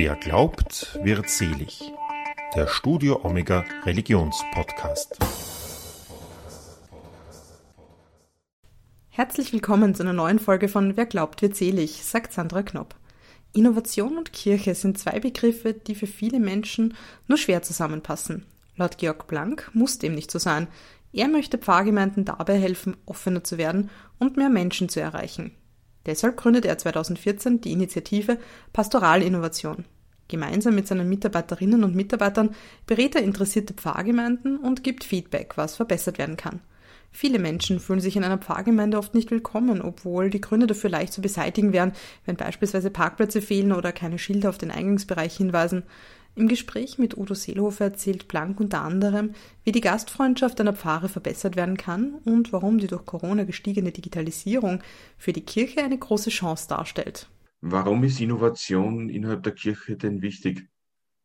Wer glaubt, wird selig. Der Studio Omega Religionspodcast. Herzlich willkommen zu einer neuen Folge von Wer glaubt, wird selig, sagt Sandra Knopp. Innovation und Kirche sind zwei Begriffe, die für viele Menschen nur schwer zusammenpassen. Laut Georg Blank muss dem nicht so sein. Er möchte Pfarrgemeinden dabei helfen, offener zu werden und mehr Menschen zu erreichen. Deshalb gründet er 2014 die Initiative Pastoralinnovation. Gemeinsam mit seinen Mitarbeiterinnen und Mitarbeitern berät er interessierte Pfarrgemeinden und gibt Feedback, was verbessert werden kann. Viele Menschen fühlen sich in einer Pfarrgemeinde oft nicht willkommen, obwohl die Gründe dafür leicht zu beseitigen wären, wenn beispielsweise Parkplätze fehlen oder keine Schilder auf den Eingangsbereich hinweisen. Im Gespräch mit Udo Seelhofer erzählt Blank unter anderem, wie die Gastfreundschaft einer Pfarre verbessert werden kann und warum die durch Corona gestiegene Digitalisierung für die Kirche eine große Chance darstellt. Warum ist Innovation innerhalb der Kirche denn wichtig?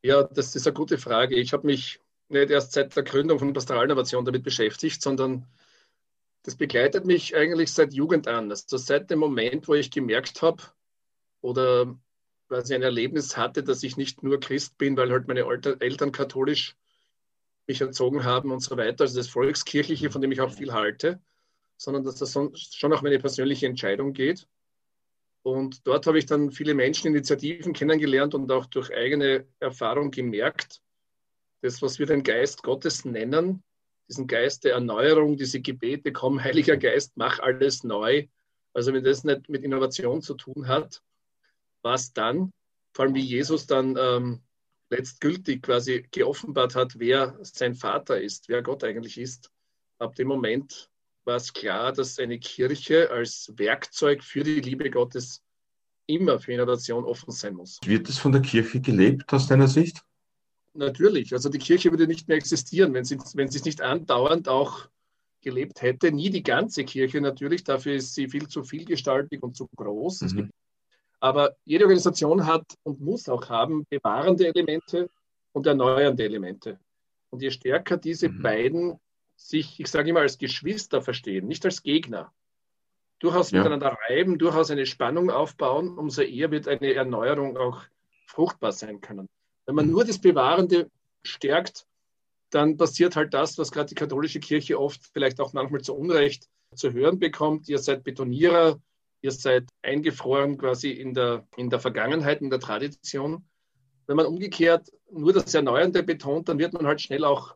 Ja, das ist eine gute Frage. Ich habe mich nicht erst seit der Gründung von Pastoralinnovation damit beschäftigt, sondern das begleitet mich eigentlich seit Jugend an. Also seit dem Moment, wo ich gemerkt habe oder quasi ein Erlebnis hatte, dass ich nicht nur Christ bin, weil halt meine Eltern katholisch mich erzogen haben und so weiter, also das Volkskirchliche, von dem ich auch viel halte, sondern dass das schon auch meine persönliche Entscheidung geht. Und dort habe ich dann viele Menscheninitiativen kennengelernt und auch durch eigene Erfahrung gemerkt, das, was wir den Geist Gottes nennen, diesen Geist der Erneuerung, diese Gebete, komm, Heiliger Geist, mach alles neu. Also wenn das nicht mit Innovation zu tun hat, was dann, vor allem wie Jesus dann ähm, letztgültig quasi geoffenbart hat, wer sein Vater ist, wer Gott eigentlich ist. Ab dem Moment war es klar, dass eine Kirche als Werkzeug für die Liebe Gottes immer für Innovation offen sein muss. Wird es von der Kirche gelebt aus deiner Sicht? Natürlich. Also die Kirche würde nicht mehr existieren, wenn sie, wenn sie es nicht andauernd auch gelebt hätte. Nie die ganze Kirche natürlich, dafür ist sie viel zu vielgestaltig und zu groß. Mhm. Aber jede Organisation hat und muss auch haben bewahrende Elemente und erneuernde Elemente. Und je stärker diese mhm. beiden sich, ich sage immer, als Geschwister verstehen, nicht als Gegner, durchaus ja. miteinander reiben, durchaus eine Spannung aufbauen, umso eher wird eine Erneuerung auch fruchtbar sein können. Wenn man mhm. nur das Bewahrende stärkt, dann passiert halt das, was gerade die katholische Kirche oft vielleicht auch manchmal zu Unrecht zu hören bekommt. Ihr seid Betonierer, ihr seid eingefroren quasi in der, in der Vergangenheit, in der Tradition. Wenn man umgekehrt nur das Erneuernde betont, dann wird man halt schnell auch,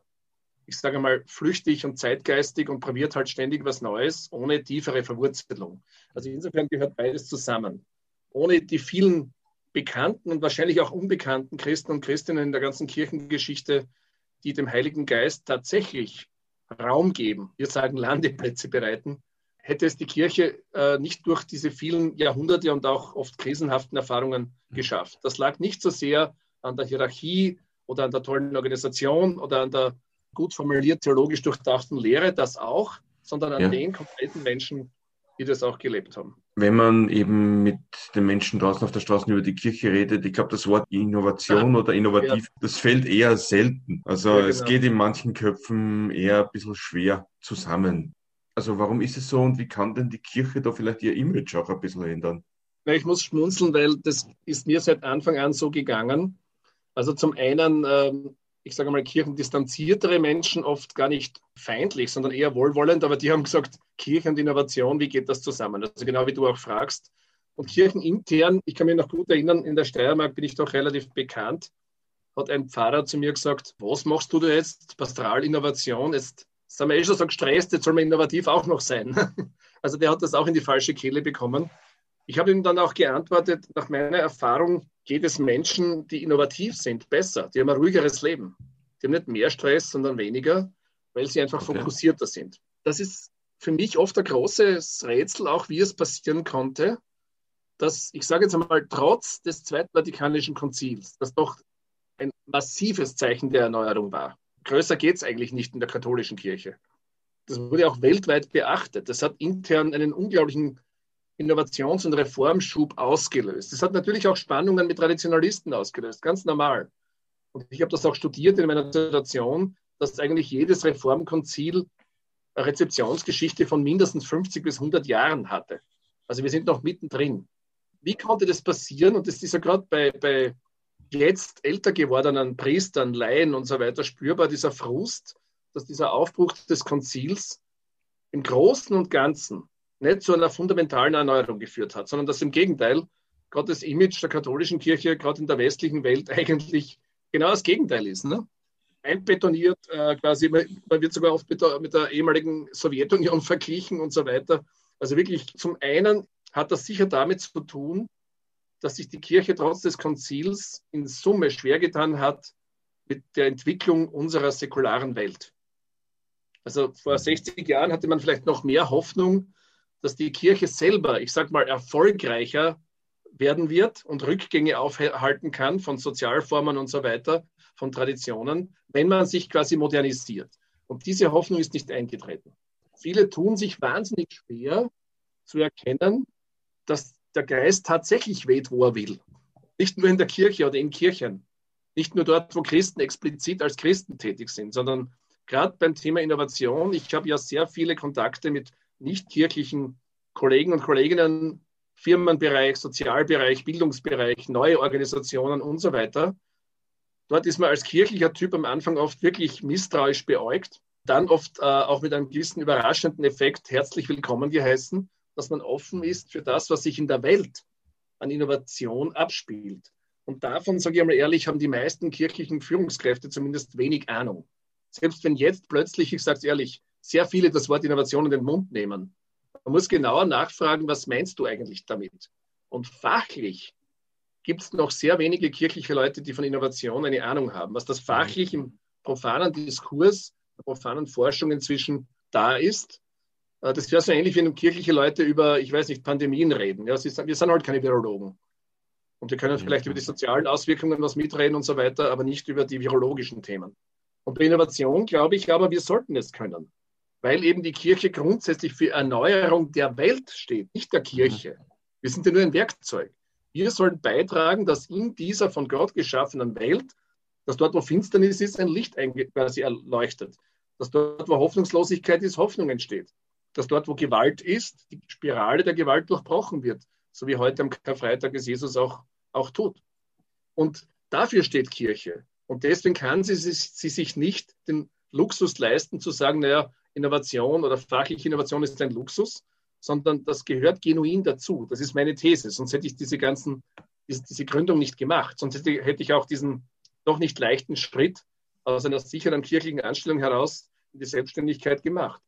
ich sage mal, flüchtig und zeitgeistig und probiert halt ständig was Neues, ohne tiefere Verwurzelung. Also insofern gehört beides zusammen. Ohne die vielen bekannten und wahrscheinlich auch unbekannten Christen und Christinnen in der ganzen Kirchengeschichte, die dem Heiligen Geist tatsächlich Raum geben, wir sagen Landeplätze bereiten, hätte es die Kirche äh, nicht durch diese vielen Jahrhunderte und auch oft krisenhaften Erfahrungen mhm. geschafft. Das lag nicht so sehr an der Hierarchie oder an der tollen Organisation oder an der gut formuliert theologisch durchdachten Lehre, das auch, sondern an ja. den konkreten Menschen, die das auch gelebt haben. Wenn man eben mit den Menschen draußen auf der Straße über die Kirche redet, ich glaube, das Wort Innovation ja. oder innovativ, ja. das fällt eher selten. Also genau. es geht in manchen Köpfen eher ein bisschen schwer zusammen. Also warum ist es so und wie kann denn die Kirche da vielleicht ihr Image auch ein bisschen ändern? Ich muss schmunzeln, weil das ist mir seit Anfang an so gegangen. Also zum einen, ähm, ich sage mal, kirchendistanziertere Menschen oft gar nicht feindlich, sondern eher wohlwollend, aber die haben gesagt, Kirche und Innovation, wie geht das zusammen? Also genau wie du auch fragst. Und kirchenintern, ich kann mich noch gut erinnern, in der Steiermark bin ich doch relativ bekannt, hat ein Pfarrer zu mir gesagt, was machst du da jetzt? Pastoralinnovation, jetzt sind wir eh schon so gestresst, jetzt soll man innovativ auch noch sein. Also der hat das auch in die falsche Kehle bekommen. Ich habe ihm dann auch geantwortet, nach meiner Erfahrung geht es Menschen, die innovativ sind, besser. Die haben ein ruhigeres Leben. Die haben nicht mehr Stress, sondern weniger, weil sie einfach okay. fokussierter sind. Das ist für mich oft ein großes Rätsel, auch wie es passieren konnte, dass, ich sage jetzt einmal, trotz des Zweiten Vatikanischen Konzils, das doch ein massives Zeichen der Erneuerung war, größer geht es eigentlich nicht in der katholischen Kirche. Das wurde auch weltweit beachtet. Das hat intern einen unglaublichen Innovations- und Reformschub ausgelöst. Das hat natürlich auch Spannungen mit Traditionalisten ausgelöst, ganz normal. Und ich habe das auch studiert in meiner Dissertation, dass eigentlich jedes Reformkonzil eine Rezeptionsgeschichte von mindestens 50 bis 100 Jahren hatte. Also wir sind noch mittendrin. Wie konnte das passieren? Und das ist ja gerade bei, bei jetzt älter gewordenen Priestern, Laien und so weiter spürbar dieser Frust, dass dieser Aufbruch des Konzils im Großen und Ganzen nicht zu einer fundamentalen Erneuerung geführt hat, sondern dass im Gegenteil gerade das Image der katholischen Kirche, gerade in der westlichen Welt, eigentlich genau das Gegenteil ist. Ne? Einbetoniert, äh, quasi, man wird sogar oft mit der, mit der ehemaligen Sowjetunion verglichen und so weiter. Also wirklich, zum einen hat das sicher damit zu tun, dass sich die Kirche trotz des Konzils in Summe schwer getan hat mit der Entwicklung unserer säkularen Welt. Also vor 60 Jahren hatte man vielleicht noch mehr Hoffnung, dass die Kirche selber, ich sage mal, erfolgreicher werden wird und Rückgänge aufhalten kann von Sozialformen und so weiter, von Traditionen, wenn man sich quasi modernisiert. Und diese Hoffnung ist nicht eingetreten. Viele tun sich wahnsinnig schwer zu erkennen, dass der Geist tatsächlich weht, wo er will. Nicht nur in der Kirche oder in Kirchen, nicht nur dort, wo Christen explizit als Christen tätig sind, sondern gerade beim Thema Innovation. Ich habe ja sehr viele Kontakte mit nicht-kirchlichen Kollegen und Kolleginnen, Firmenbereich, Sozialbereich, Bildungsbereich, neue Organisationen und so weiter. Dort ist man als kirchlicher Typ am Anfang oft wirklich misstrauisch beäugt, dann oft äh, auch mit einem gewissen überraschenden Effekt herzlich willkommen geheißen, dass man offen ist für das, was sich in der Welt an Innovation abspielt. Und davon, sage ich einmal ehrlich, haben die meisten kirchlichen Führungskräfte zumindest wenig Ahnung. Selbst wenn jetzt plötzlich, ich sage es ehrlich, sehr viele das Wort Innovation in den Mund nehmen, man muss genauer nachfragen, was meinst du eigentlich damit? Und fachlich gibt es noch sehr wenige kirchliche Leute, die von Innovation eine Ahnung haben. Was das fachlich im profanen Diskurs, der profanen Forschung inzwischen da ist, das wäre so ähnlich, wenn kirchliche Leute über, ich weiß nicht, Pandemien reden. Ja, sind, wir sind halt keine Virologen. Und wir können vielleicht über die sozialen Auswirkungen was mitreden und so weiter, aber nicht über die virologischen Themen. Und bei Innovation glaube ich aber, wir sollten es können weil eben die Kirche grundsätzlich für Erneuerung der Welt steht, nicht der Kirche. Wir sind ja nur ein Werkzeug. Wir sollen beitragen, dass in dieser von Gott geschaffenen Welt, dass dort, wo Finsternis ist, ein Licht quasi erleuchtet. Dass dort, wo Hoffnungslosigkeit ist, Hoffnung entsteht. Dass dort, wo Gewalt ist, die Spirale der Gewalt durchbrochen wird. So wie heute am Karfreitag es Jesus auch, auch tut. Und dafür steht Kirche. Und deswegen kann sie, sie sich nicht den Luxus leisten, zu sagen, naja, Innovation oder fachliche Innovation ist ein Luxus, sondern das gehört genuin dazu. Das ist meine These. Sonst hätte ich diese ganzen, diese Gründung nicht gemacht. Sonst hätte, hätte ich auch diesen doch nicht leichten Schritt aus einer sicheren kirchlichen Anstellung heraus in die Selbstständigkeit gemacht.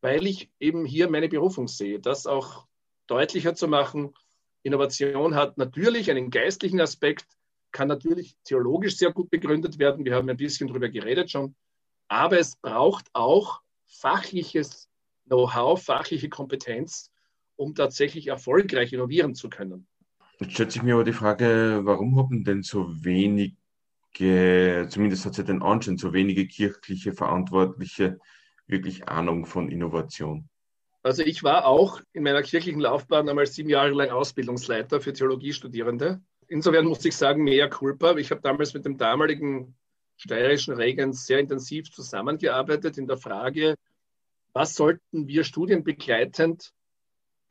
Weil ich eben hier meine Berufung sehe, das auch deutlicher zu machen. Innovation hat natürlich einen geistlichen Aspekt, kann natürlich theologisch sehr gut begründet werden. Wir haben ein bisschen darüber geredet schon. Aber es braucht auch fachliches Know-how, fachliche Kompetenz, um tatsächlich erfolgreich innovieren zu können. Jetzt stellt sich mir aber die Frage, warum haben denn so wenige, zumindest hat es ja den Anschein, so wenige kirchliche Verantwortliche wirklich Ahnung von Innovation? Also ich war auch in meiner kirchlichen Laufbahn einmal sieben Jahre lang Ausbildungsleiter für Theologiestudierende. Insofern muss ich sagen, mehr Culpa. Ich habe damals mit dem damaligen steirischen Regens sehr intensiv zusammengearbeitet in der Frage, was sollten wir studienbegleitend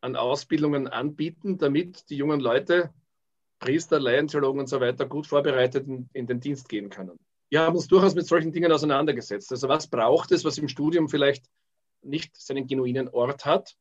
an Ausbildungen anbieten, damit die jungen Leute, Priester, Laientheologen und so weiter, gut vorbereitet in, in den Dienst gehen können. Wir haben uns durchaus mit solchen Dingen auseinandergesetzt. Also was braucht es, was im Studium vielleicht nicht seinen genuinen Ort hat?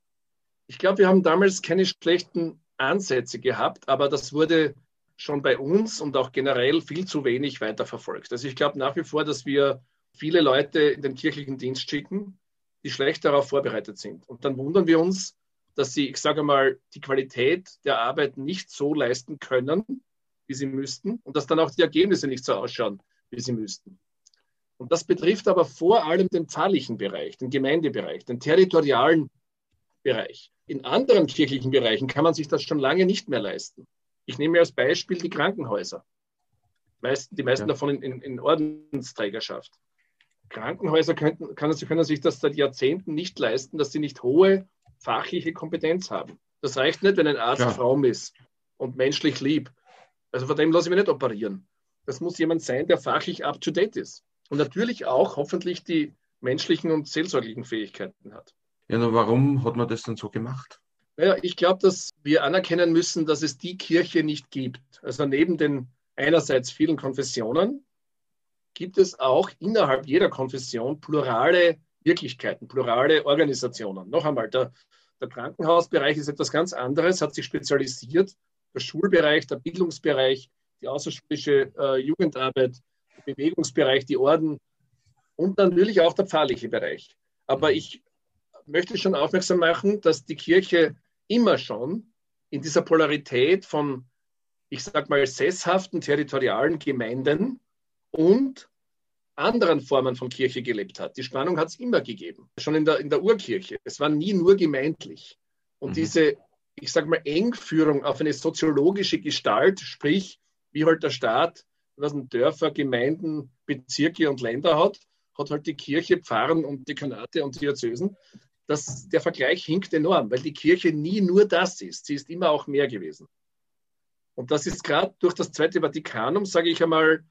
Ich glaube, wir haben damals keine schlechten Ansätze gehabt, aber das wurde schon bei uns und auch generell viel zu wenig weiterverfolgt. Also ich glaube nach wie vor, dass wir viele Leute in den kirchlichen Dienst schicken, die schlecht darauf vorbereitet sind. Und dann wundern wir uns, dass sie, ich sage mal, die Qualität der Arbeit nicht so leisten können, wie sie müssten und dass dann auch die Ergebnisse nicht so ausschauen, wie sie müssten. Und das betrifft aber vor allem den pfarrlichen Bereich, den Gemeindebereich, den territorialen Bereich. In anderen kirchlichen Bereichen kann man sich das schon lange nicht mehr leisten. Ich nehme als Beispiel die Krankenhäuser. die meisten davon in, in, in, Ordensträgerschaft. Krankenhäuser könnten, können, können sich das seit Jahrzehnten nicht leisten, dass sie nicht hohe fachliche Kompetenz haben. Das reicht nicht, wenn ein Arzt ja. fromm ist und menschlich lieb. Also von dem lasse ich mich nicht operieren. Das muss jemand sein, der fachlich up-to-date ist. Und natürlich auch hoffentlich die menschlichen und seelsorglichen Fähigkeiten hat. Ja, nur warum hat man das dann so gemacht? Naja, ich glaube, dass wir anerkennen müssen, dass es die Kirche nicht gibt. Also neben den einerseits vielen Konfessionen, gibt es auch innerhalb jeder Konfession plurale Wirklichkeiten, plurale Organisationen. Noch einmal, der, der Krankenhausbereich ist etwas ganz anderes, hat sich spezialisiert. Der Schulbereich, der Bildungsbereich, die außerschulische äh, Jugendarbeit, der Bewegungsbereich, die Orden und natürlich auch der pfarrliche Bereich. Aber ich möchte schon aufmerksam machen, dass die Kirche immer schon in dieser Polarität von, ich sag mal, sesshaften territorialen Gemeinden und anderen Formen von Kirche gelebt hat. Die Spannung hat es immer gegeben, schon in der, in der Urkirche. Es war nie nur gemeindlich. Und mhm. diese, ich sage mal, Engführung auf eine soziologische Gestalt, sprich, wie halt der Staat, was ein Dörfer, Gemeinden, Bezirke und Länder hat, hat halt die Kirche, Pfarren und Dekanate und Diözesen. Das, der Vergleich hinkt enorm, weil die Kirche nie nur das ist. Sie ist immer auch mehr gewesen. Und das ist gerade durch das Zweite Vatikanum, sage ich einmal,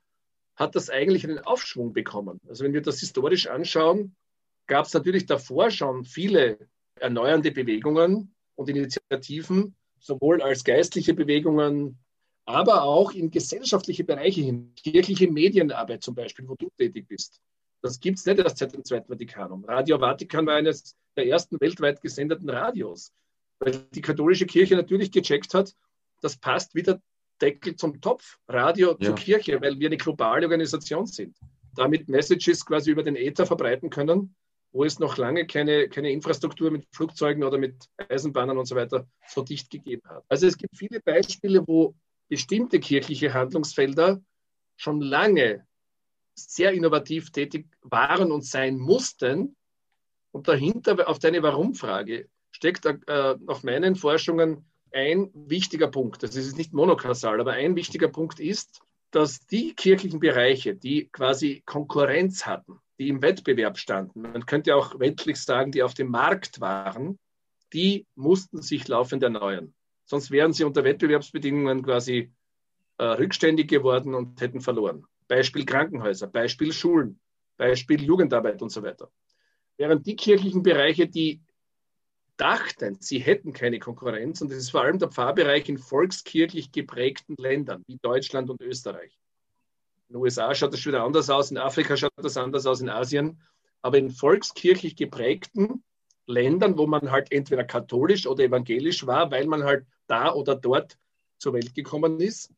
hat das eigentlich einen Aufschwung bekommen. Also wenn wir das historisch anschauen, gab es natürlich davor schon viele erneuernde Bewegungen und Initiativen, sowohl als geistliche Bewegungen, aber auch in gesellschaftliche Bereiche hin, kirchliche Medienarbeit zum Beispiel, wo du tätig bist. Das gibt es nicht erst seit dem Zweiten Vatikanum. Radio Vatikan war eines der ersten weltweit gesendeten Radios, weil die katholische Kirche natürlich gecheckt hat, das passt wieder Deckel zum Topf, Radio ja. zur Kirche, weil wir eine globale Organisation sind. Damit Messages quasi über den Äther verbreiten können, wo es noch lange keine, keine Infrastruktur mit Flugzeugen oder mit Eisenbahnen und so weiter so dicht gegeben hat. Also es gibt viele Beispiele, wo bestimmte kirchliche Handlungsfelder schon lange sehr innovativ tätig waren und sein mussten. Und dahinter, auf deine Warum-Frage, steckt äh, nach meinen Forschungen ein wichtiger Punkt, das ist nicht monokausal, aber ein wichtiger Punkt ist, dass die kirchlichen Bereiche, die quasi Konkurrenz hatten, die im Wettbewerb standen, man könnte auch weltlich sagen, die auf dem Markt waren, die mussten sich laufend erneuern. Sonst wären sie unter Wettbewerbsbedingungen quasi äh, rückständig geworden und hätten verloren. Beispiel Krankenhäuser, Beispiel Schulen, Beispiel Jugendarbeit und so weiter. Während die kirchlichen Bereiche, die dachten, sie hätten keine Konkurrenz. Und das ist vor allem der Pfarrbereich in volkskirchlich geprägten Ländern wie Deutschland und Österreich. In den USA schaut das schon wieder anders aus, in Afrika schaut das anders aus, in Asien. Aber in volkskirchlich geprägten Ländern, wo man halt entweder katholisch oder evangelisch war, weil man halt da oder dort zur Welt gekommen ist,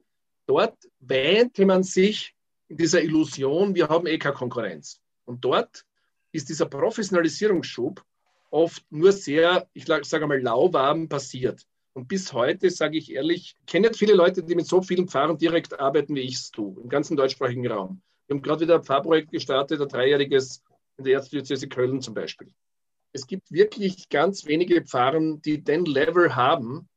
dort wähnte man sich in dieser Illusion, wir haben eh keine Konkurrenz. Und dort ist dieser Professionalisierungsschub oft nur sehr, ich sage mal, lauwarm passiert. Und bis heute, sage ich ehrlich, kenne viele Leute, die mit so vielen Pfarrern direkt arbeiten, wie ich es tue, im ganzen deutschsprachigen Raum. Wir haben gerade wieder ein Pfarrprojekt gestartet, ein dreijähriges in der Erzdiözese Köln zum Beispiel. Es gibt wirklich ganz wenige Pfarren, die den Level haben,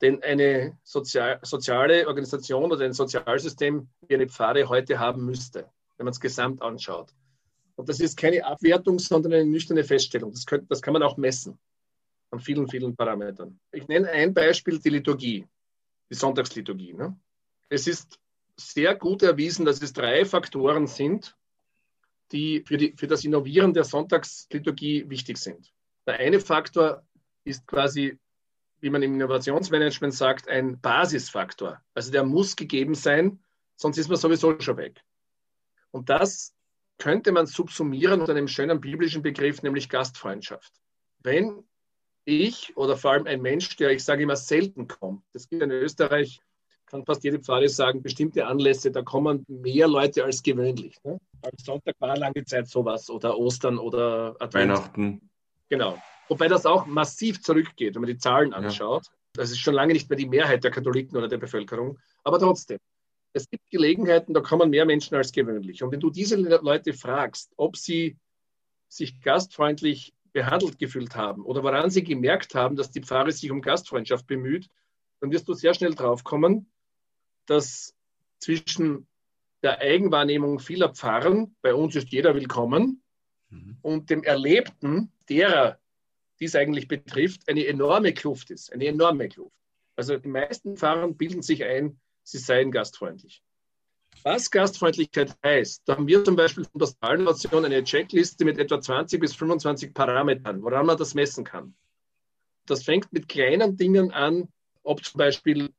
den eine sozial, soziale Organisation oder ein Sozialsystem wie eine Pfarre heute haben müsste, wenn man es gesamt anschaut. Und das ist keine Abwertung, sondern eine nüchterne Feststellung. Das, könnt, das kann man auch messen an vielen, vielen Parametern. Ich nenne ein Beispiel, die Liturgie, die Sonntagsliturgie. Ne? Es ist sehr gut erwiesen, dass es drei Faktoren sind, die für, die für das Innovieren der Sonntagsliturgie wichtig sind. Der eine Faktor ist quasi, wie man im Innovationsmanagement sagt, ein Basisfaktor. Also der muss gegeben sein, sonst ist man sowieso schon weg. Und das könnte man subsumieren unter einem schönen biblischen Begriff, nämlich Gastfreundschaft. Wenn ich oder vor allem ein Mensch, der ich sage immer selten kommt, das gibt in Österreich, kann fast jede Pfarre sagen, bestimmte Anlässe, da kommen mehr Leute als gewöhnlich. Ne? Am Sonntag war lange Zeit sowas oder Ostern oder Advent. Weihnachten. Genau. Wobei das auch massiv zurückgeht, wenn man die Zahlen anschaut. Ja. Das ist schon lange nicht mehr die Mehrheit der Katholiken oder der Bevölkerung. Aber trotzdem, es gibt Gelegenheiten, da kommen mehr Menschen als gewöhnlich. Und wenn du diese Leute fragst, ob sie sich gastfreundlich behandelt gefühlt haben oder woran sie gemerkt haben, dass die Pfarre sich um Gastfreundschaft bemüht, dann wirst du sehr schnell drauf kommen, dass zwischen der Eigenwahrnehmung vieler Pfarren, bei uns ist jeder willkommen, mhm. und dem Erlebten derer, die es eigentlich betrifft, eine enorme Kluft ist. Eine enorme Kluft. Also die meisten Pfarrer bilden sich ein, sie seien gastfreundlich. Was Gastfreundlichkeit heißt, da haben wir zum Beispiel von der Pastoralnation eine Checkliste mit etwa 20 bis 25 Parametern, woran man das messen kann. Das fängt mit kleinen Dingen an, ob zum Beispiel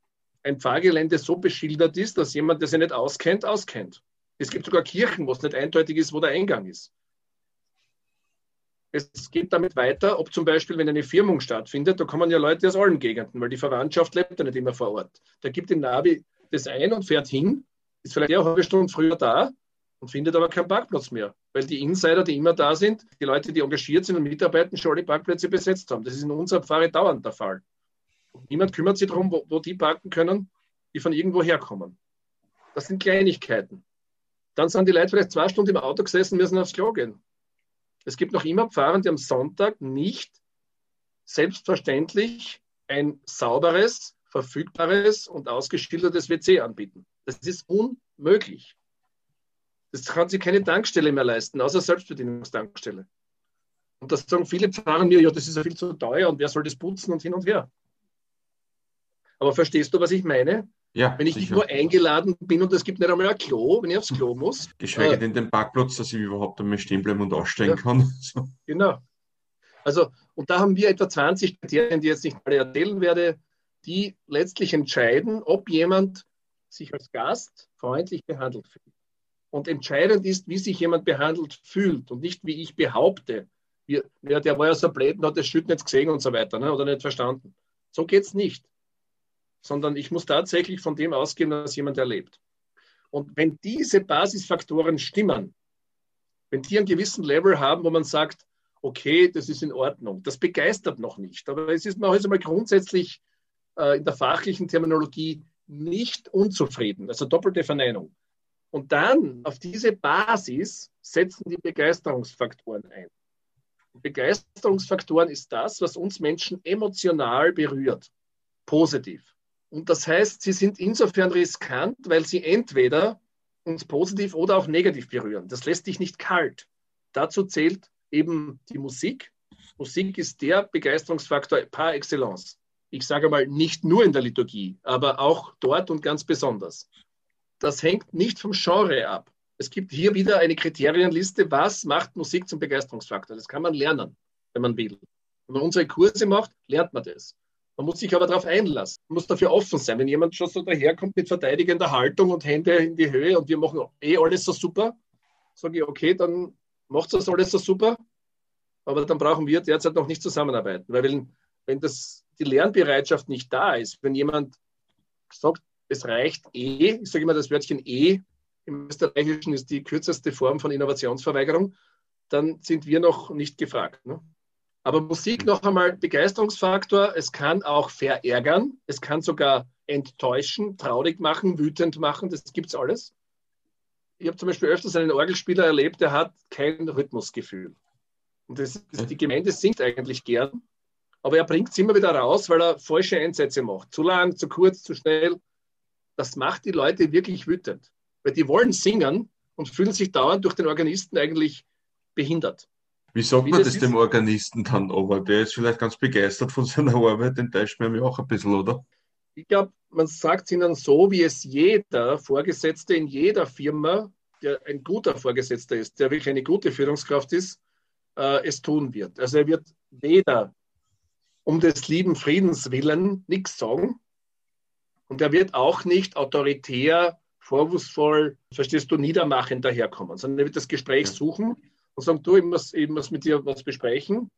ein Fahrgelände so beschildert ist, dass jemand, der sich nicht auskennt, auskennt. Es gibt sogar Kirchen, wo es nicht eindeutig ist, wo der Eingang ist. Es geht damit weiter, ob zum Beispiel, wenn eine Firmung stattfindet, da kommen ja Leute aus allen Gegenden, weil die Verwandtschaft lebt ja nicht immer vor Ort. Da gibt im Navi das ein und fährt hin, ist vielleicht eine halbe Stunde früher da und findet aber keinen Parkplatz mehr, weil die Insider, die immer da sind, die Leute, die engagiert sind und mitarbeiten, schon alle Parkplätze besetzt haben. Das ist in unserer Pfarre dauernd der Fall. Niemand kümmert sich darum, wo, wo die parken können, die von irgendwo herkommen. Das sind Kleinigkeiten. Dann sind die Leute vielleicht zwei Stunden im Auto gesessen, müssen aufs Klo gehen. Es gibt noch immer Pfarrer, die am Sonntag nicht selbstverständlich ein sauberes, verfügbares und ausgeschildertes WC anbieten. Das ist unmöglich. Das kann sich keine Tankstelle mehr leisten, außer Selbstbedienungstankstelle. Und das sagen viele Pfarrer mir, ja, das ist ja viel zu teuer und wer soll das putzen und hin und her. Aber verstehst du, was ich meine? Ja, wenn ich sicher. nicht nur eingeladen bin und es gibt nicht einmal ein Klo, wenn ich aufs Klo muss. Geschweige äh, denn den Parkplatz, dass ich überhaupt einmal stehen bleiben und aussteigen ja, kann. So. Genau. Also, und da haben wir etwa 20 Kriterien, die jetzt nicht alle erzählen werde, die letztlich entscheiden, ob jemand sich als Gast freundlich behandelt fühlt. Und entscheidend ist, wie sich jemand behandelt fühlt und nicht, wie ich behaupte. Wir, ja, der war ja so blöd und hat das Schütten jetzt gesehen und so weiter ne, oder nicht verstanden. So geht es nicht sondern ich muss tatsächlich von dem ausgehen, was jemand erlebt. Und wenn diese Basisfaktoren stimmen, wenn die einen gewissen Level haben, wo man sagt, okay, das ist in Ordnung, das begeistert noch nicht, aber es ist man also mal grundsätzlich äh, in der fachlichen Terminologie nicht unzufrieden, also doppelte Verneinung. Und dann auf diese Basis setzen die Begeisterungsfaktoren ein. Begeisterungsfaktoren ist das, was uns Menschen emotional berührt, positiv. Und das heißt, sie sind insofern riskant, weil sie entweder uns positiv oder auch negativ berühren. Das lässt dich nicht kalt. Dazu zählt eben die Musik. Musik ist der Begeisterungsfaktor par excellence. Ich sage mal, nicht nur in der Liturgie, aber auch dort und ganz besonders. Das hängt nicht vom Genre ab. Es gibt hier wieder eine Kriterienliste, was macht Musik zum Begeisterungsfaktor. Das kann man lernen, wenn man will. Wenn man unsere Kurse macht, lernt man das. Man muss sich aber darauf einlassen. Man muss dafür offen sein. Wenn jemand schon so daherkommt mit verteidigender Haltung und Hände in die Höhe und wir machen eh alles so super, sage ich, okay, dann macht das alles so super, aber dann brauchen wir derzeit noch nicht zusammenarbeiten. Weil wenn, wenn das, die Lernbereitschaft nicht da ist, wenn jemand sagt, es reicht eh, ich sage immer das Wörtchen eh, im Österreichischen ist die kürzeste Form von Innovationsverweigerung, dann sind wir noch nicht gefragt. Ne? Aber Musik noch einmal Begeisterungsfaktor. Es kann auch verärgern. Es kann sogar enttäuschen, traurig machen, wütend machen. Das gibt es alles. Ich habe zum Beispiel öfters einen Orgelspieler erlebt, der hat kein Rhythmusgefühl. Und das, ist, die Gemeinde singt eigentlich gern, aber er bringt es immer wieder raus, weil er falsche Einsätze macht. Zu lang, zu kurz, zu schnell. Das macht die Leute wirklich wütend, weil die wollen singen und fühlen sich dauernd durch den Organisten eigentlich behindert. Wie sagt Wie man das, das dem Organisten dann aber? Der ist vielleicht ganz begeistert von seiner Arbeit, den täuscht man ja auch ein bisschen, oder? Ich glaube, man sagt es ihnen so, wie es jeder Vorgesetzte in jeder Firma, der ein guter Vorgesetzter ist, der wirklich eine gute Führungskraft ist, äh, es tun wird. Also er wird weder um des lieben Friedens willen nichts sagen und er wird auch nicht autoritär, vorwurfsvoll, verstehst du, niedermachend daherkommen, sondern er wird das Gespräch suchen und sagen, du, ich muss, ich muss mit dir was besprechen.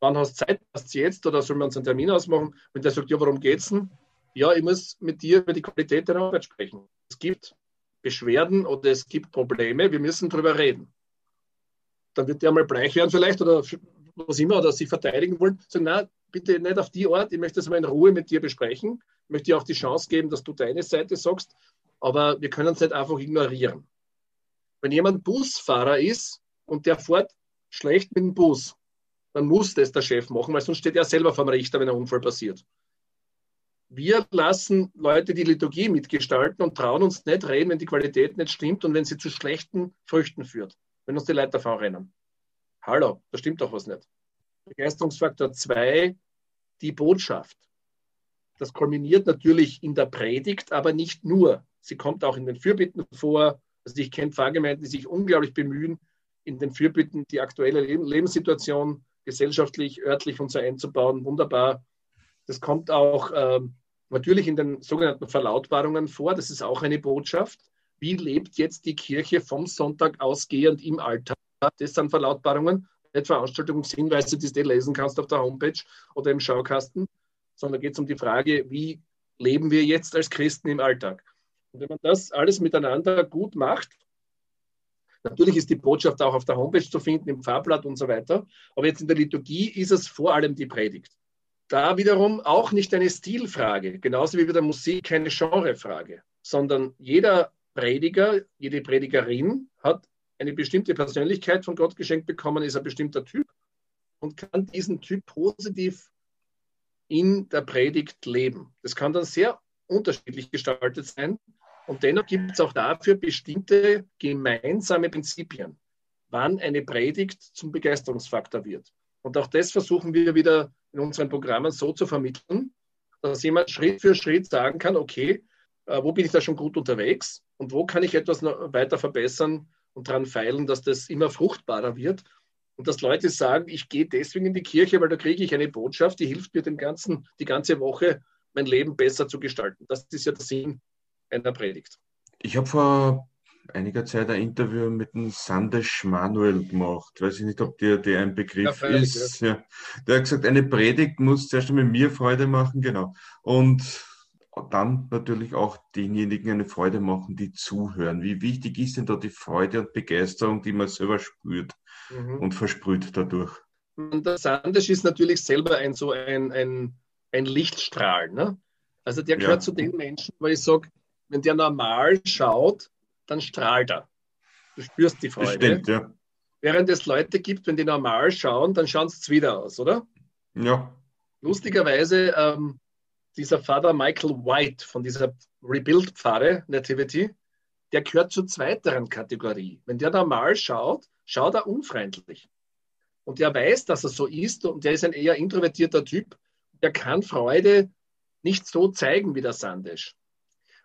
Wann hast du Zeit? Passt jetzt oder sollen wir uns einen Termin ausmachen? Wenn der sagt, ja, worum geht's denn? Ja, ich muss mit dir über die Qualität deiner Arbeit sprechen. Es gibt Beschwerden oder es gibt Probleme, wir müssen darüber reden. Dann wird der mal bleich werden vielleicht oder was immer oder sich verteidigen wollen. Sagen, nein, bitte nicht auf die Art, ich möchte das mal in Ruhe mit dir besprechen. Ich möchte dir auch die Chance geben, dass du deine Seite sagst, aber wir können es nicht einfach ignorieren. Wenn jemand Busfahrer ist, und der fährt schlecht mit dem Bus, dann muss das der Chef machen, weil sonst steht er selber vor dem Richter, wenn ein Unfall passiert. Wir lassen Leute die Liturgie mitgestalten und trauen uns nicht reden, wenn die Qualität nicht stimmt und wenn sie zu schlechten Früchten führt, wenn uns die Leute davon rennen. Hallo, da stimmt doch was nicht. Begeisterungsfaktor 2, die Botschaft. Das kulminiert natürlich in der Predigt, aber nicht nur. Sie kommt auch in den Fürbitten vor. Also ich kenne Pfarrgemeinden, die sich unglaublich bemühen, in den Fürbitten die aktuelle Lebenssituation gesellschaftlich, örtlich und so einzubauen. Wunderbar. Das kommt auch ähm, natürlich in den sogenannten Verlautbarungen vor. Das ist auch eine Botschaft. Wie lebt jetzt die Kirche vom Sonntag ausgehend im Alltag? Das sind Verlautbarungen, nicht Veranstaltungshinweise, die du lesen kannst auf der Homepage oder im Schaukasten, sondern geht es um die Frage, wie leben wir jetzt als Christen im Alltag? Und wenn man das alles miteinander gut macht, natürlich ist die Botschaft auch auf der Homepage zu finden, im Fahrblatt und so weiter, aber jetzt in der Liturgie ist es vor allem die Predigt. Da wiederum auch nicht eine Stilfrage, genauso wie bei der Musik keine Genrefrage, sondern jeder Prediger, jede Predigerin hat eine bestimmte Persönlichkeit von Gott geschenkt bekommen, ist ein bestimmter Typ und kann diesen Typ positiv in der Predigt leben. Das kann dann sehr unterschiedlich gestaltet sein. Und dennoch gibt es auch dafür bestimmte gemeinsame Prinzipien, wann eine Predigt zum Begeisterungsfaktor wird. Und auch das versuchen wir wieder in unseren Programmen so zu vermitteln, dass jemand Schritt für Schritt sagen kann, okay, äh, wo bin ich da schon gut unterwegs und wo kann ich etwas weiter verbessern und daran feilen, dass das immer fruchtbarer wird. Und dass Leute sagen, ich gehe deswegen in die Kirche, weil da kriege ich eine Botschaft, die hilft mir den ganzen, die ganze Woche mein Leben besser zu gestalten. Das ist ja der Sinn einer Predigt. Ich habe vor einiger Zeit ein Interview mit dem Sandesh Manuel gemacht. Weiß ich nicht, ob dir der ein Begriff ja, ist. Ja. Der hat gesagt, eine Predigt muss zuerst einmal mir Freude machen, genau. Und dann natürlich auch denjenigen eine Freude machen, die zuhören. Wie wichtig ist denn da die Freude und Begeisterung, die man selber spürt mhm. und versprüht dadurch? Und der Sandesh ist natürlich selber ein so ein, ein, ein Lichtstrahl. Ne? Also der gehört ja. zu den Menschen, wo ich sage, wenn der normal schaut, dann strahlt er. Du spürst die Freude. Stimmt, ja. Während es Leute gibt, wenn die normal schauen, dann schauen sie wieder aus, oder? Ja. Lustigerweise, ähm, dieser Vater Michael White von dieser Rebuild-Pfarre Nativity, der gehört zur zweiteren Kategorie. Wenn der normal schaut, schaut er unfreundlich. Und der weiß, dass er so ist und der ist ein eher introvertierter Typ. Der kann Freude nicht so zeigen wie der Sandesh.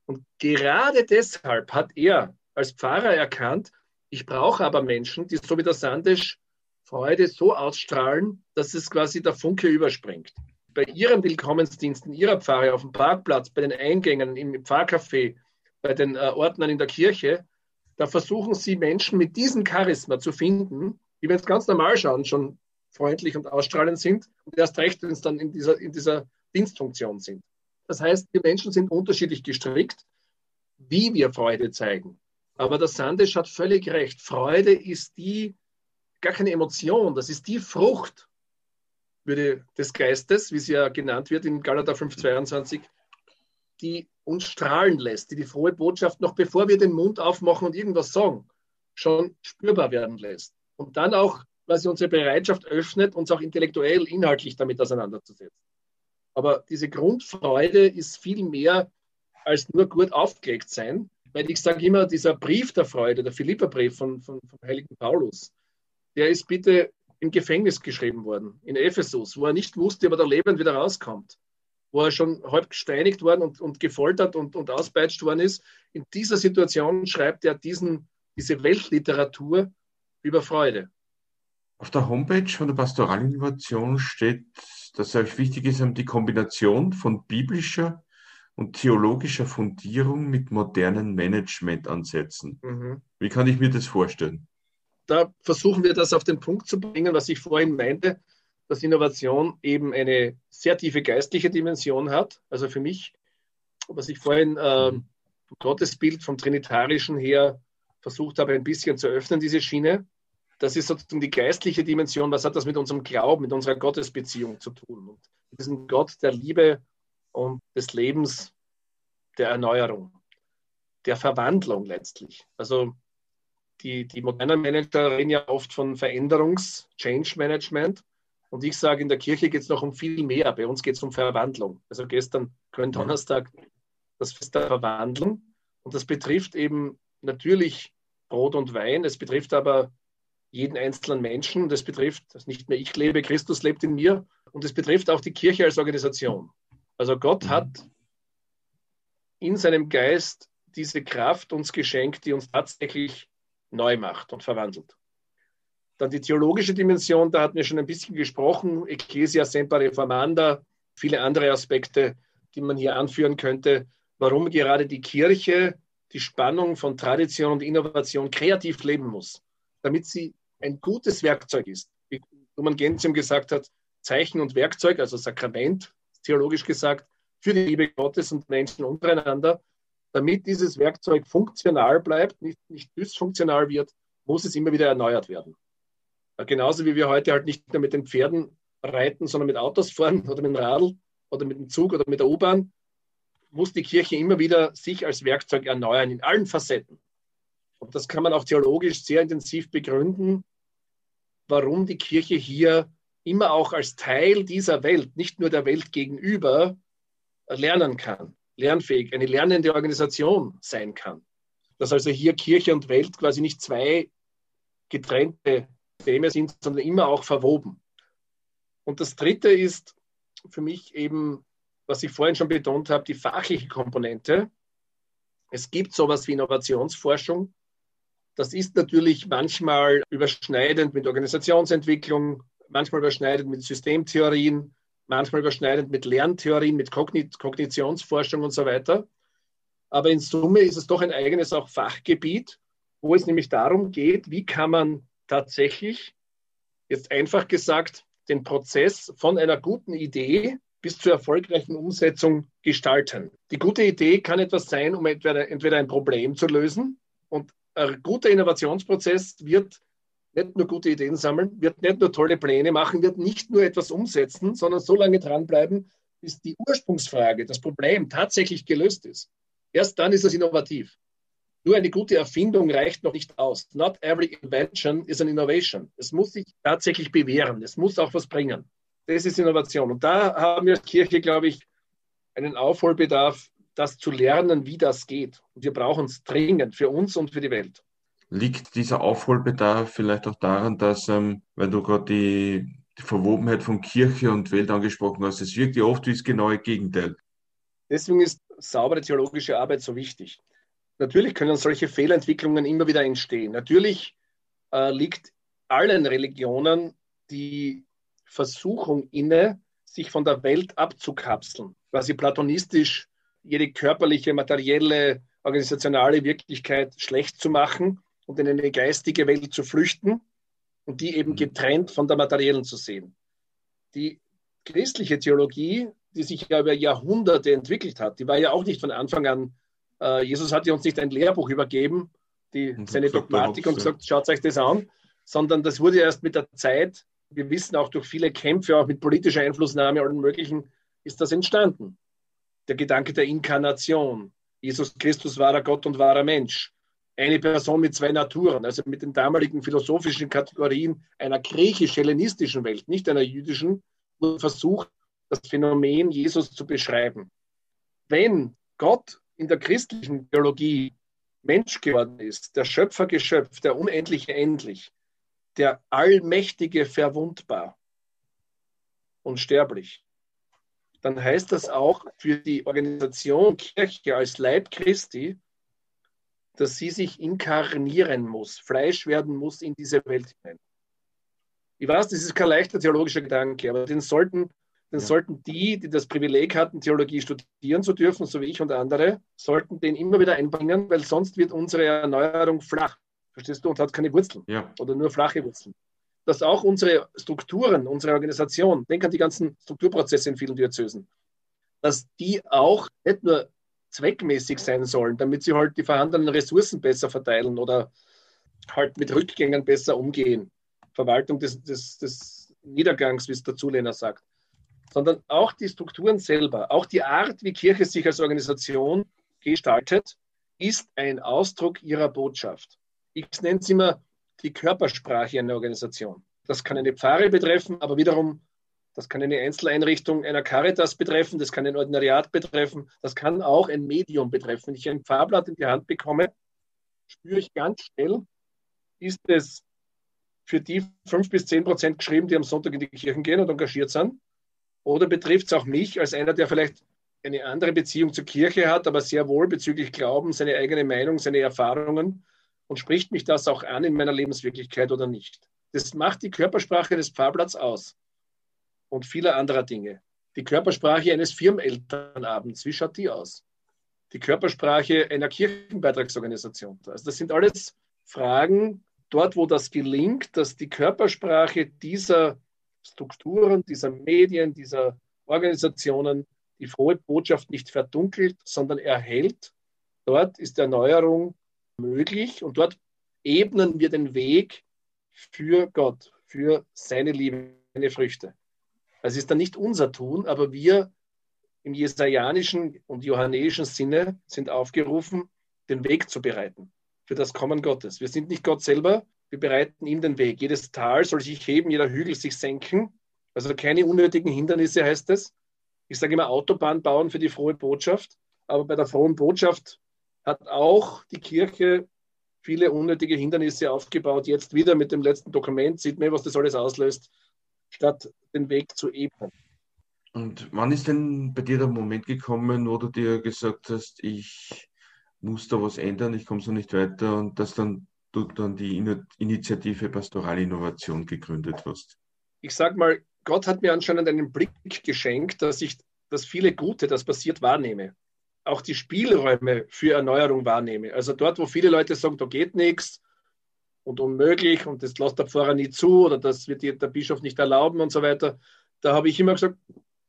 Und gerade deshalb hat er als Pfarrer erkannt, ich brauche aber Menschen, die so wie der Sandesh Freude so ausstrahlen, dass es quasi der Funke überspringt. Bei ihren Willkommensdiensten, ihrer Pfarre auf dem Parkplatz, bei den Eingängen, im Pfarrcafé, bei den äh, Ordnern in der Kirche, da versuchen sie Menschen mit diesem Charisma zu finden, die, wenn es ganz normal schauen, schon freundlich und ausstrahlend sind und erst recht, wenn es dann in dieser, in dieser Dienstfunktion sind. Das heißt, die Menschen sind unterschiedlich gestrickt, wie wir Freude zeigen. Aber der Sandesh hat völlig recht. Freude ist die, gar keine Emotion, das ist die Frucht des Geistes, wie sie ja genannt wird in Galater 5,22, die uns strahlen lässt, die die frohe Botschaft noch bevor wir den Mund aufmachen und irgendwas sagen, schon spürbar werden lässt. Und dann auch, weil sie unsere Bereitschaft öffnet, uns auch intellektuell, inhaltlich damit auseinanderzusetzen. Aber diese Grundfreude ist viel mehr als nur gut aufgelegt sein, weil ich sage immer, dieser Brief der Freude, der Philipperbrief von, von, vom heiligen Paulus, der ist bitte im Gefängnis geschrieben worden, in Ephesus, wo er nicht wusste, ob er da lebend wieder rauskommt, wo er schon halb gesteinigt worden und, und gefoltert und, und auspeitscht worden ist. In dieser Situation schreibt er diesen, diese Weltliteratur über Freude. Auf der Homepage von der Pastoralinnovation steht dass euch wichtig ist, die Kombination von biblischer und theologischer Fundierung mit modernen Managementansätzen. Mhm. Wie kann ich mir das vorstellen? Da versuchen wir das auf den Punkt zu bringen, was ich vorhin meinte, dass Innovation eben eine sehr tiefe geistliche Dimension hat. Also für mich, was ich vorhin äh, vom Gottesbild, vom Trinitarischen her versucht habe, ein bisschen zu öffnen, diese Schiene, das ist sozusagen die geistliche Dimension. Was hat das mit unserem Glauben, mit unserer Gottesbeziehung zu tun? Und mit diesem Gott der Liebe und des Lebens, der Erneuerung, der Verwandlung letztlich. Also die, die modernen Manager reden ja oft von Veränderungs-, Change Management. Und ich sage, in der Kirche geht es noch um viel mehr. Bei uns geht es um Verwandlung. Also gestern, Donnerstag, das Fest der Verwandlung. Und das betrifft eben natürlich Brot und Wein. Es betrifft aber jeden einzelnen Menschen. Das betrifft, dass nicht mehr ich lebe, Christus lebt in mir. Und es betrifft auch die Kirche als Organisation. Also Gott hat in seinem Geist diese Kraft uns geschenkt, die uns tatsächlich neu macht und verwandelt. Dann die theologische Dimension, da hatten wir schon ein bisschen gesprochen, Ecclesia Semper Reformanda, viele andere Aspekte, die man hier anführen könnte, warum gerade die Kirche die Spannung von Tradition und Innovation kreativ leben muss, damit sie ein gutes Werkzeug ist. Wie Roman Gentium gesagt hat, Zeichen und Werkzeug, also Sakrament, theologisch gesagt, für die Liebe Gottes und Menschen untereinander. Damit dieses Werkzeug funktional bleibt, nicht, nicht dysfunktional wird, muss es immer wieder erneuert werden. Genauso wie wir heute halt nicht mehr mit den Pferden reiten, sondern mit Autos fahren oder mit dem Radl oder mit dem Zug oder mit der U-Bahn, muss die Kirche immer wieder sich als Werkzeug erneuern in allen Facetten. Und das kann man auch theologisch sehr intensiv begründen, warum die Kirche hier immer auch als Teil dieser Welt, nicht nur der Welt gegenüber, lernen kann, lernfähig, eine lernende Organisation sein kann. Dass also hier Kirche und Welt quasi nicht zwei getrennte Themen sind, sondern immer auch verwoben. Und das Dritte ist für mich eben was ich vorhin schon betont habe, die fachliche Komponente. Es gibt sowas wie Innovationsforschung. Das ist natürlich manchmal überschneidend mit Organisationsentwicklung, manchmal überschneidend mit Systemtheorien, manchmal überschneidend mit Lerntheorien, mit Kognitionsforschung und so weiter. Aber in Summe ist es doch ein eigenes auch Fachgebiet, wo es nämlich darum geht, wie kann man tatsächlich, jetzt einfach gesagt, den Prozess von einer guten Idee bis zur erfolgreichen Umsetzung gestalten. Die gute Idee kann etwas sein, um entweder, entweder ein Problem zu lösen. Und ein guter Innovationsprozess wird nicht nur gute Ideen sammeln, wird nicht nur tolle Pläne machen, wird nicht nur etwas umsetzen, sondern so lange dranbleiben, bis die Ursprungsfrage, das Problem tatsächlich gelöst ist. Erst dann ist es innovativ. Nur eine gute Erfindung reicht noch nicht aus. Not every invention is an innovation. Es muss sich tatsächlich bewähren. Es muss auch was bringen. Das ist Innovation. Und da haben wir als Kirche, glaube ich, einen Aufholbedarf, das zu lernen, wie das geht. Und wir brauchen es dringend für uns und für die Welt. Liegt dieser Aufholbedarf vielleicht auch daran, dass, ähm, weil du gerade die, die Verwobenheit von Kirche und Welt angesprochen hast, es wirkt ja oft wie das genaue Gegenteil. Deswegen ist saubere theologische Arbeit so wichtig. Natürlich können solche Fehlentwicklungen immer wieder entstehen. Natürlich äh, liegt allen Religionen die Versuchung inne, sich von der Welt abzukapseln, quasi platonistisch jede körperliche, materielle, organisationale Wirklichkeit schlecht zu machen und in eine geistige Welt zu flüchten und die eben mhm. getrennt von der materiellen zu sehen. Die christliche Theologie, die sich ja über Jahrhunderte entwickelt hat, die war ja auch nicht von Anfang an, äh, Jesus hat ja uns nicht ein Lehrbuch übergeben, die, seine Dogmatik und gesagt, schaut euch das an, sondern das wurde erst mit der Zeit wir wissen auch durch viele Kämpfe, auch mit politischer Einflussnahme allen möglichen, ist das entstanden. Der Gedanke der Inkarnation. Jesus Christus war er Gott und war er Mensch. Eine Person mit zwei Naturen, also mit den damaligen philosophischen Kategorien einer griechisch-hellenistischen Welt, nicht einer jüdischen, wurde versucht, das Phänomen Jesus zu beschreiben. Wenn Gott in der christlichen Theologie Mensch geworden ist, der Schöpfer Geschöpf, der Unendliche endlich, der Allmächtige verwundbar und sterblich, dann heißt das auch für die Organisation Kirche als Leib Christi, dass sie sich inkarnieren muss, Fleisch werden muss in diese Welt hinein. Ich weiß, das ist kein leichter theologischer Gedanke, aber den sollten, den ja. sollten die, die das Privileg hatten, Theologie studieren zu dürfen, so wie ich und andere, sollten den immer wieder einbringen, weil sonst wird unsere Erneuerung flach. Verstehst du? Und hat keine Wurzeln. Ja. Oder nur flache Wurzeln. Dass auch unsere Strukturen, unsere Organisation, denk an die ganzen Strukturprozesse in vielen Diözesen, dass die auch nicht nur zweckmäßig sein sollen, damit sie halt die vorhandenen Ressourcen besser verteilen oder halt mit Rückgängen besser umgehen. Verwaltung des, des, des Niedergangs, wie es der Zulehner sagt. Sondern auch die Strukturen selber, auch die Art, wie Kirche sich als Organisation gestaltet, ist ein Ausdruck ihrer Botschaft ich nenne es immer die Körpersprache einer Organisation. Das kann eine Pfarre betreffen, aber wiederum, das kann eine Einzeleinrichtung einer Caritas betreffen, das kann ein Ordinariat betreffen, das kann auch ein Medium betreffen. Wenn ich ein Fahrblatt in die Hand bekomme, spüre ich ganz schnell, ist es für die fünf bis zehn Prozent geschrieben, die am Sonntag in die Kirchen gehen und engagiert sind? Oder betrifft es auch mich als einer, der vielleicht eine andere Beziehung zur Kirche hat, aber sehr wohl bezüglich Glauben, seine eigene Meinung, seine Erfahrungen und spricht mich das auch an in meiner Lebenswirklichkeit oder nicht. Das macht die Körpersprache des Pfarrblatts aus und vieler anderer Dinge. Die Körpersprache eines Firmenelternabends, wie schaut die aus? Die Körpersprache einer Kirchenbeitragsorganisation. Also das sind alles Fragen, dort wo das gelingt, dass die Körpersprache dieser Strukturen, dieser Medien, dieser Organisationen die frohe Botschaft nicht verdunkelt, sondern erhält. Dort ist Erneuerung möglich und dort ebnen wir den Weg für Gott, für seine Liebe, seine Früchte. Das ist dann nicht unser Tun, aber wir im jesajanischen und johannäischen Sinne sind aufgerufen, den Weg zu bereiten für das Kommen Gottes. Wir sind nicht Gott selber, wir bereiten ihm den Weg. Jedes Tal soll sich heben, jeder Hügel sich senken. Also keine unnötigen Hindernisse heißt es. Ich sage immer Autobahn bauen für die frohe Botschaft. Aber bei der frohen Botschaft hat auch die Kirche viele unnötige Hindernisse aufgebaut. Jetzt wieder mit dem letzten Dokument sieht man, was das alles auslöst, statt den Weg zu ebnen. Und wann ist denn bei dir der Moment gekommen, wo du dir gesagt hast, ich muss da was ändern, ich komme so nicht weiter und dass dann du dann die Initiative Pastoralinnovation gegründet hast? Ich sage mal, Gott hat mir anscheinend einen Blick geschenkt, dass ich das viele Gute, das passiert, wahrnehme. Auch die Spielräume für Erneuerung wahrnehme. Also dort, wo viele Leute sagen, da geht nichts und unmöglich und das lässt der Pfarrer nie zu oder das wird der Bischof nicht erlauben und so weiter, da habe ich immer gesagt,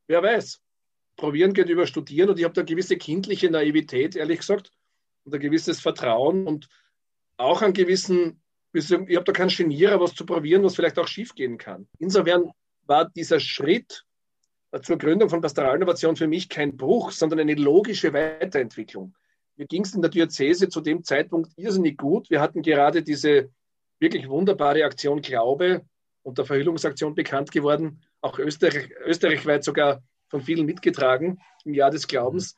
wer weiß, probieren geht über studieren und ich habe da gewisse kindliche Naivität, ehrlich gesagt, und ein gewisses Vertrauen und auch einen gewissen, ich habe da keinen Genierer, was zu probieren, was vielleicht auch schiefgehen kann. Insofern war dieser Schritt zur Gründung von Pastoralinnovation für mich kein Bruch, sondern eine logische Weiterentwicklung. Mir ging es in der Diözese zu dem Zeitpunkt irrsinnig gut. Wir hatten gerade diese wirklich wunderbare Aktion Glaube unter Verhüllungsaktion bekannt geworden, auch Österreich, österreichweit sogar von vielen mitgetragen im Jahr des Glaubens.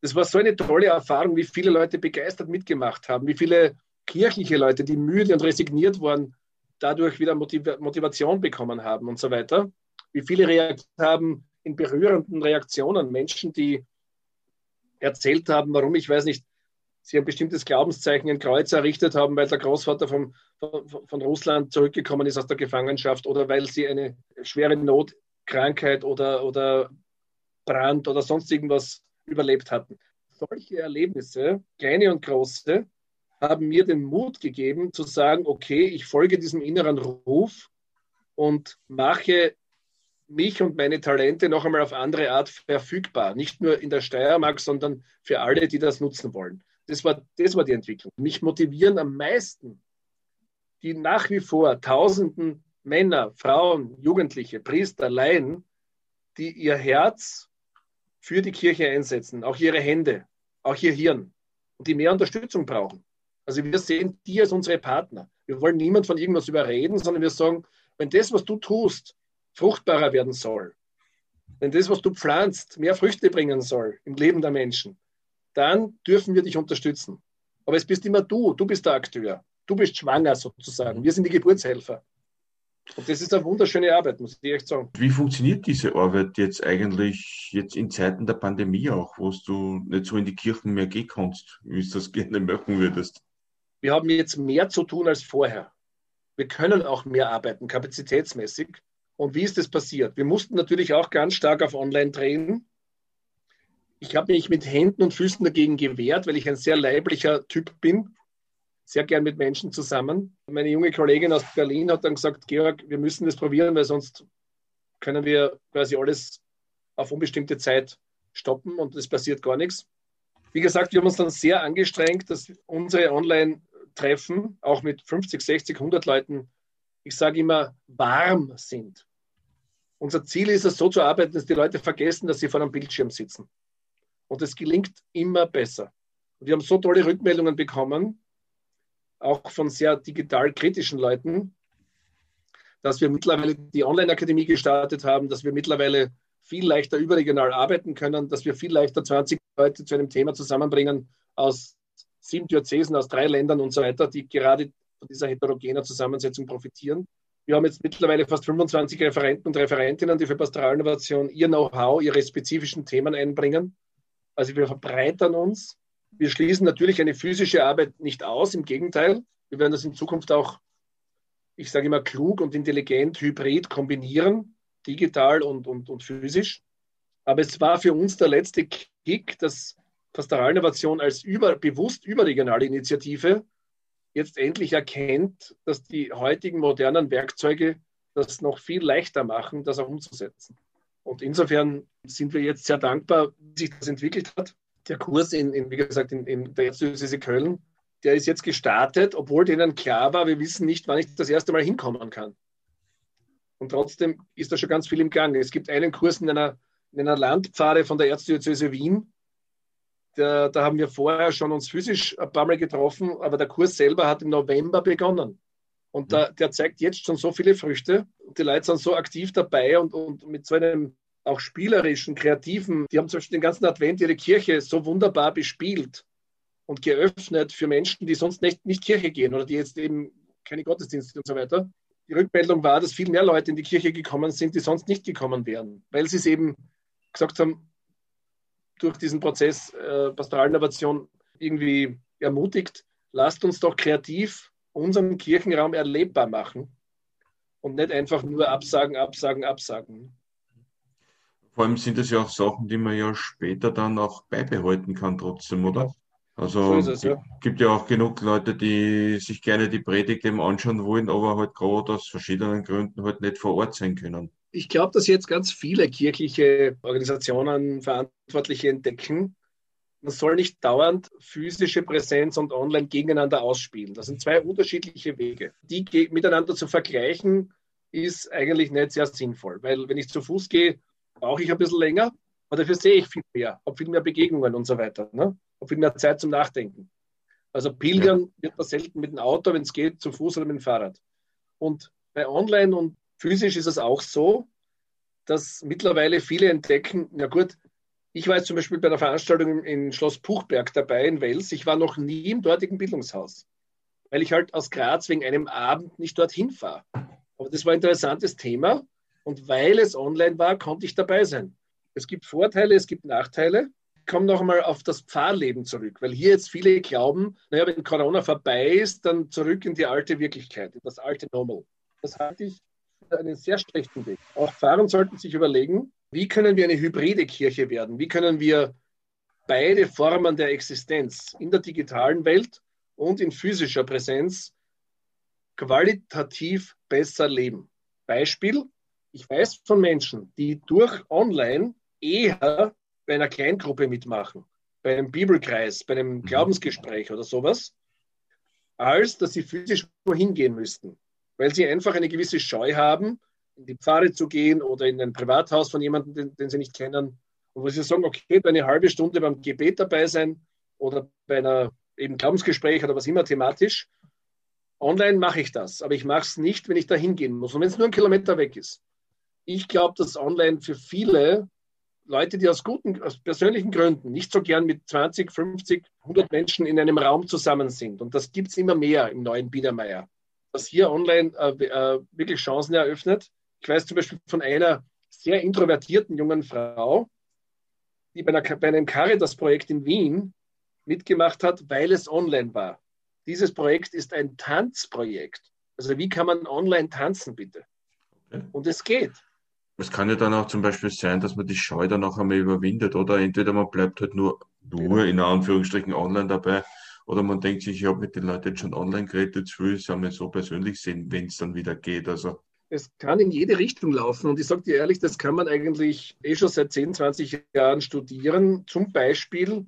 Das war so eine tolle Erfahrung, wie viele Leute begeistert mitgemacht haben, wie viele kirchliche Leute, die müde und resigniert waren, dadurch wieder Motiv Motivation bekommen haben und so weiter. Wie viele reagiert haben in berührenden Reaktionen, Menschen, die erzählt haben, warum, ich weiß nicht, sie ein bestimmtes Glaubenszeichen, ein Kreuz errichtet haben, weil der Großvater vom, von, von Russland zurückgekommen ist aus der Gefangenschaft oder weil sie eine schwere Notkrankheit oder, oder Brand oder sonst irgendwas überlebt hatten. Solche Erlebnisse, kleine und große, haben mir den Mut gegeben zu sagen, okay, ich folge diesem inneren Ruf und mache mich und meine Talente noch einmal auf andere Art verfügbar. Nicht nur in der Steiermark, sondern für alle, die das nutzen wollen. Das war, das war die Entwicklung. Mich motivieren am meisten die nach wie vor tausenden Männer, Frauen, Jugendliche, Priester, Laien, die ihr Herz für die Kirche einsetzen, auch ihre Hände, auch ihr Hirn und die mehr Unterstützung brauchen. Also wir sehen die als unsere Partner. Wir wollen niemand von irgendwas überreden, sondern wir sagen, wenn das, was du tust, fruchtbarer werden soll, wenn das, was du pflanzt, mehr Früchte bringen soll im Leben der Menschen, dann dürfen wir dich unterstützen. Aber es bist immer du, du bist der Akteur, du bist schwanger sozusagen. Wir sind die Geburtshelfer. Und das ist eine wunderschöne Arbeit, muss ich echt sagen. Wie funktioniert diese Arbeit jetzt eigentlich jetzt in Zeiten der Pandemie auch, wo du nicht so in die Kirchen mehr gehen kannst, wie du das gerne machen würdest? wir haben jetzt mehr zu tun als vorher. Wir können auch mehr arbeiten, kapazitätsmäßig. Und wie ist das passiert? Wir mussten natürlich auch ganz stark auf Online drehen. Ich habe mich mit Händen und Füßen dagegen gewehrt, weil ich ein sehr leiblicher Typ bin. Sehr gern mit Menschen zusammen. Meine junge Kollegin aus Berlin hat dann gesagt, Georg, wir müssen das probieren, weil sonst können wir quasi alles auf unbestimmte Zeit stoppen und es passiert gar nichts. Wie gesagt, wir haben uns dann sehr angestrengt, dass unsere Online treffen, auch mit 50, 60, 100 Leuten, ich sage immer, warm sind. Unser Ziel ist es, so zu arbeiten, dass die Leute vergessen, dass sie vor einem Bildschirm sitzen. Und es gelingt immer besser. Und wir haben so tolle Rückmeldungen bekommen, auch von sehr digital kritischen Leuten, dass wir mittlerweile die Online-Akademie gestartet haben, dass wir mittlerweile viel leichter überregional arbeiten können, dass wir viel leichter 20 Leute zu einem Thema zusammenbringen aus sieben Diözesen aus drei Ländern und so weiter, die gerade von dieser heterogenen Zusammensetzung profitieren. Wir haben jetzt mittlerweile fast 25 Referenten und Referentinnen, die für Pastoralinnovation ihr Know-how, ihre spezifischen Themen einbringen. Also wir verbreitern uns. Wir schließen natürlich eine physische Arbeit nicht aus, im Gegenteil. Wir werden das in Zukunft auch, ich sage immer, klug und intelligent, hybrid kombinieren, digital und, und, und physisch. Aber es war für uns der letzte Kick, dass Pastoralinnovation als über, bewusst überregionale Initiative jetzt endlich erkennt, dass die heutigen modernen Werkzeuge das noch viel leichter machen, das auch umzusetzen. Und insofern sind wir jetzt sehr dankbar, wie sich das entwickelt hat. Der Kurs in, in wie gesagt, in, in der Erzdiözese Köln, der ist jetzt gestartet, obwohl denen klar war, wir wissen nicht, wann ich das erste Mal hinkommen kann. Und trotzdem ist da schon ganz viel im Gang. Es gibt einen Kurs in einer, in einer Landpfade von der Erzdiözese Wien. Der, da haben wir vorher schon uns physisch ein paar Mal getroffen, aber der Kurs selber hat im November begonnen. Und da, der zeigt jetzt schon so viele Früchte. Die Leute sind so aktiv dabei und, und mit so einem auch spielerischen, kreativen, die haben zum Beispiel den ganzen Advent ihre Kirche so wunderbar bespielt und geöffnet für Menschen, die sonst nicht, nicht Kirche gehen oder die jetzt eben keine Gottesdienste und so weiter. Die Rückmeldung war, dass viel mehr Leute in die Kirche gekommen sind, die sonst nicht gekommen wären, weil sie es eben gesagt haben, durch diesen Prozess äh, Pastoralinnovation irgendwie ermutigt, lasst uns doch kreativ unseren Kirchenraum erlebbar machen und nicht einfach nur absagen, absagen, absagen. Vor allem sind es ja auch Sachen, die man ja später dann auch beibehalten kann trotzdem, oder? Also so es, ja. gibt ja auch genug Leute, die sich gerne die Predigt eben anschauen wollen, aber halt gerade aus verschiedenen Gründen halt nicht vor Ort sein können. Ich glaube, dass jetzt ganz viele kirchliche Organisationen, Verantwortliche entdecken, man soll nicht dauernd physische Präsenz und online gegeneinander ausspielen. Das sind zwei unterschiedliche Wege. Die miteinander zu vergleichen, ist eigentlich nicht sehr sinnvoll, weil wenn ich zu Fuß gehe, brauche ich ein bisschen länger, aber dafür sehe ich viel mehr, habe viel mehr Begegnungen und so weiter, ne? habe viel mehr Zeit zum Nachdenken. Also pilgern wird man selten mit dem Auto, wenn es geht, zu Fuß oder mit dem Fahrrad. Und bei Online und physisch ist es auch so, dass mittlerweile viele entdecken, na gut, ich war jetzt zum Beispiel bei der Veranstaltung in Schloss Puchberg dabei in Wels. Ich war noch nie im dortigen Bildungshaus, weil ich halt aus Graz wegen einem Abend nicht dorthin fahre. Aber das war ein interessantes Thema und weil es online war, konnte ich dabei sein. Es gibt Vorteile, es gibt Nachteile. Ich komme noch einmal auf das Pfarrleben zurück, weil hier jetzt viele glauben, naja, wenn Corona vorbei ist, dann zurück in die alte Wirklichkeit, in das alte Normal. Das halte ich einen sehr schlechten Weg. Auch Pfarrer sollten sich überlegen, wie können wir eine hybride Kirche werden? Wie können wir beide Formen der Existenz in der digitalen Welt und in physischer Präsenz qualitativ besser leben? Beispiel, ich weiß von Menschen, die durch Online eher bei einer Kleingruppe mitmachen, bei einem Bibelkreis, bei einem mhm. Glaubensgespräch oder sowas, als dass sie physisch wohin gehen müssten, weil sie einfach eine gewisse Scheu haben, in die Pfarre zu gehen oder in ein Privathaus von jemandem, den, den sie nicht kennen, und wo sie sagen, okay, bei eine halbe Stunde beim Gebet dabei sein oder bei einer eben Glaubensgespräch oder was immer thematisch. Online mache ich das, aber ich mache es nicht, wenn ich da hingehen muss und wenn es nur ein Kilometer weg ist. Ich glaube, dass online für viele Leute, die aus guten, aus persönlichen Gründen nicht so gern mit 20, 50, 100 Menschen in einem Raum zusammen sind, und das gibt es immer mehr im neuen Biedermeier, dass hier online äh, äh, wirklich Chancen eröffnet, ich weiß zum Beispiel von einer sehr introvertierten jungen Frau, die bei, einer, bei einem Caritas-Projekt in Wien mitgemacht hat, weil es online war. Dieses Projekt ist ein Tanzprojekt. Also wie kann man online tanzen, bitte? Okay. Und es geht. Es kann ja dann auch zum Beispiel sein, dass man die Scheu dann auch einmal überwindet oder entweder man bleibt halt nur, nur in Anführungsstrichen online dabei oder man denkt sich, ich habe mit den Leuten schon online geredet, jetzt will ich es einmal so persönlich sehen, wenn es dann wieder geht. Also es kann in jede Richtung laufen. Und ich sage dir ehrlich, das kann man eigentlich eh schon seit 10, 20 Jahren studieren. Zum Beispiel,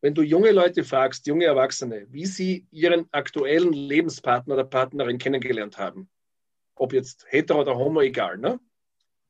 wenn du junge Leute fragst, junge Erwachsene, wie sie ihren aktuellen Lebenspartner oder Partnerin kennengelernt haben, ob jetzt hetero oder homo, egal, ne?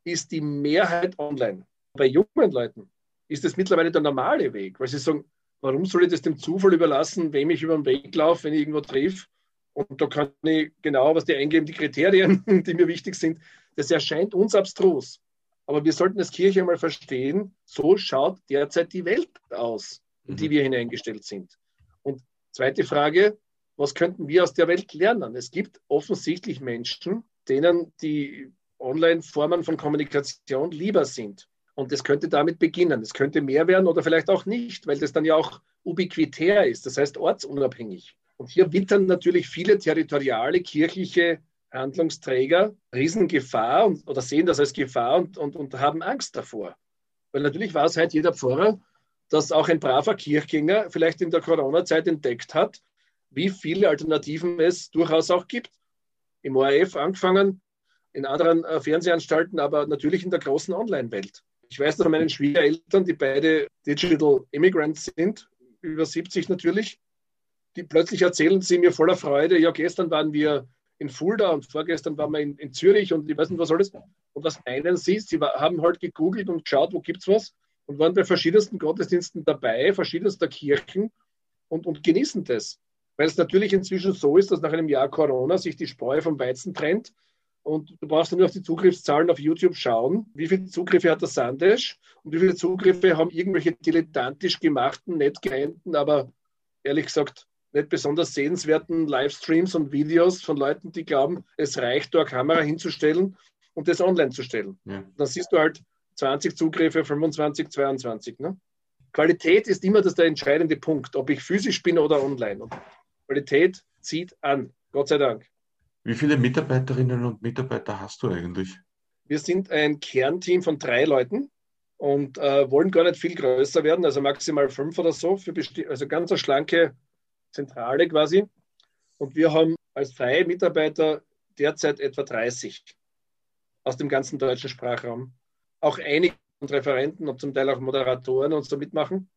ist die Mehrheit online. Bei jungen Leuten ist das mittlerweile der normale Weg, weil sie sagen, warum soll ich das dem Zufall überlassen, wem ich über den Weg laufe, wenn ich irgendwo triff? Und da kann ich genau, was die eingeben, die Kriterien, die mir wichtig sind. Das erscheint uns abstrus. Aber wir sollten als Kirche einmal verstehen, so schaut derzeit die Welt aus, in die mhm. wir hineingestellt sind. Und zweite Frage, was könnten wir aus der Welt lernen? Es gibt offensichtlich Menschen, denen die Online-Formen von Kommunikation lieber sind. Und das könnte damit beginnen. Es könnte mehr werden oder vielleicht auch nicht, weil das dann ja auch ubiquitär ist, das heißt ortsunabhängig. Und hier wittern natürlich viele territoriale kirchliche Handlungsträger Riesengefahr und, oder sehen das als Gefahr und, und, und haben Angst davor. Weil natürlich weiß halt jeder Pfarrer, dass auch ein braver Kirchgänger vielleicht in der Corona-Zeit entdeckt hat, wie viele Alternativen es durchaus auch gibt. Im ORF angefangen, in anderen äh, Fernsehanstalten, aber natürlich in der großen Online-Welt. Ich weiß von meinen Schwiegereltern, die beide Digital Immigrants sind, über 70 natürlich, die plötzlich erzählen sie mir voller Freude, ja, gestern waren wir in Fulda und vorgestern waren wir in, in Zürich und ich weiß nicht, was alles. Und was meinen Sie? Sie haben halt gegoogelt und geschaut, wo gibt es was und waren bei verschiedensten Gottesdiensten dabei, verschiedenster Kirchen und, und genießen das. Weil es natürlich inzwischen so ist, dass nach einem Jahr Corona sich die Spreu vom Weizen trennt und du brauchst nur auf die Zugriffszahlen auf YouTube schauen, wie viele Zugriffe hat der Sandesh und wie viele Zugriffe haben irgendwelche dilettantisch gemachten, nett geeinten, aber ehrlich gesagt nicht besonders sehenswerten Livestreams und Videos von Leuten, die glauben, es reicht, da eine Kamera hinzustellen und das online zu stellen. Ja. Dann siehst du halt 20 Zugriffe, 25, 22. Ne? Qualität ist immer das der entscheidende Punkt, ob ich physisch bin oder online. Und Qualität zieht an, Gott sei Dank. Wie viele Mitarbeiterinnen und Mitarbeiter hast du eigentlich? Wir sind ein Kernteam von drei Leuten und äh, wollen gar nicht viel größer werden, also maximal fünf oder so, also ganz eine schlanke Zentrale quasi. Und wir haben als freie Mitarbeiter derzeit etwa 30 aus dem ganzen deutschen Sprachraum. Auch einige Referenten und zum Teil auch Moderatoren uns da mitmachen,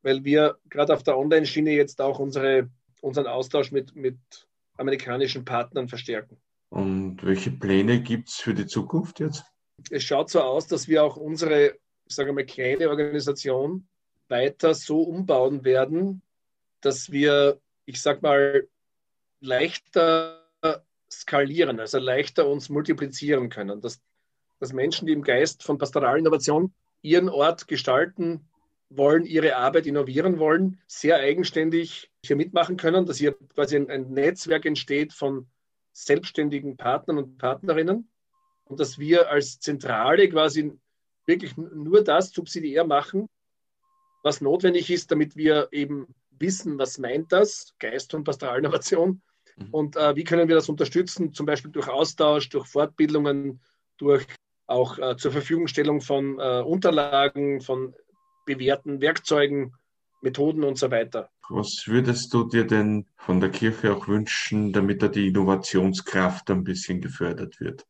weil wir gerade auf der Online-Schiene jetzt auch unsere, unseren Austausch mit, mit amerikanischen Partnern verstärken. Und welche Pläne gibt es für die Zukunft jetzt? Es schaut so aus, dass wir auch unsere, ich sage mal, kleine Organisation weiter so umbauen werden, dass wir, ich sage mal, leichter skalieren, also leichter uns multiplizieren können. Dass, dass Menschen, die im Geist von Pastoralinnovation ihren Ort gestalten wollen, ihre Arbeit innovieren wollen, sehr eigenständig hier mitmachen können, dass hier quasi ein, ein Netzwerk entsteht von selbstständigen Partnern und Partnerinnen und dass wir als Zentrale quasi wirklich nur das subsidiär machen, was notwendig ist, damit wir eben wissen, was meint das, Geist und Pastoralinnovation, mhm. und äh, wie können wir das unterstützen, zum Beispiel durch Austausch, durch Fortbildungen, durch auch äh, zur Verfügungstellung von äh, Unterlagen, von bewährten Werkzeugen, Methoden und so weiter. Was würdest du dir denn von der Kirche auch wünschen, damit da die Innovationskraft ein bisschen gefördert wird?